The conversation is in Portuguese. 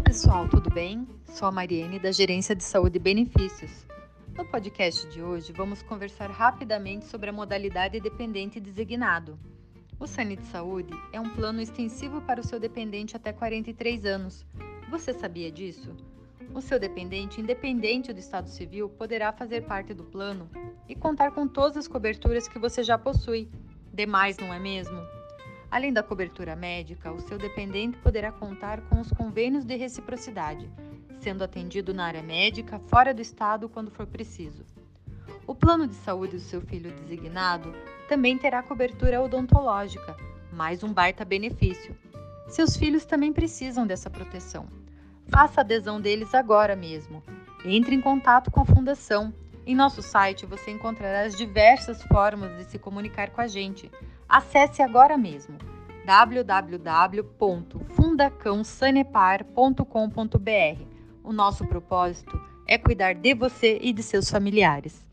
pessoal, tudo bem? Sou a Mariane da Gerência de Saúde e Benefícios. No podcast de hoje, vamos conversar rapidamente sobre a modalidade dependente designado. O Sane de Saúde é um plano extensivo para o seu dependente até 43 anos. Você sabia disso? O seu dependente, independente do estado civil, poderá fazer parte do plano e contar com todas as coberturas que você já possui. Demais, não é mesmo? Além da cobertura médica, o seu dependente poderá contar com os convênios de reciprocidade, sendo atendido na área médica fora do estado quando for preciso. O plano de saúde do seu filho designado também terá cobertura odontológica, mais um baita benefício. Seus filhos também precisam dessa proteção. Faça adesão deles agora mesmo. Entre em contato com a Fundação. Em nosso site você encontrará as diversas formas de se comunicar com a gente Acesse agora mesmo www.fundacãosanepar.com.br. O nosso propósito é cuidar de você e de seus familiares.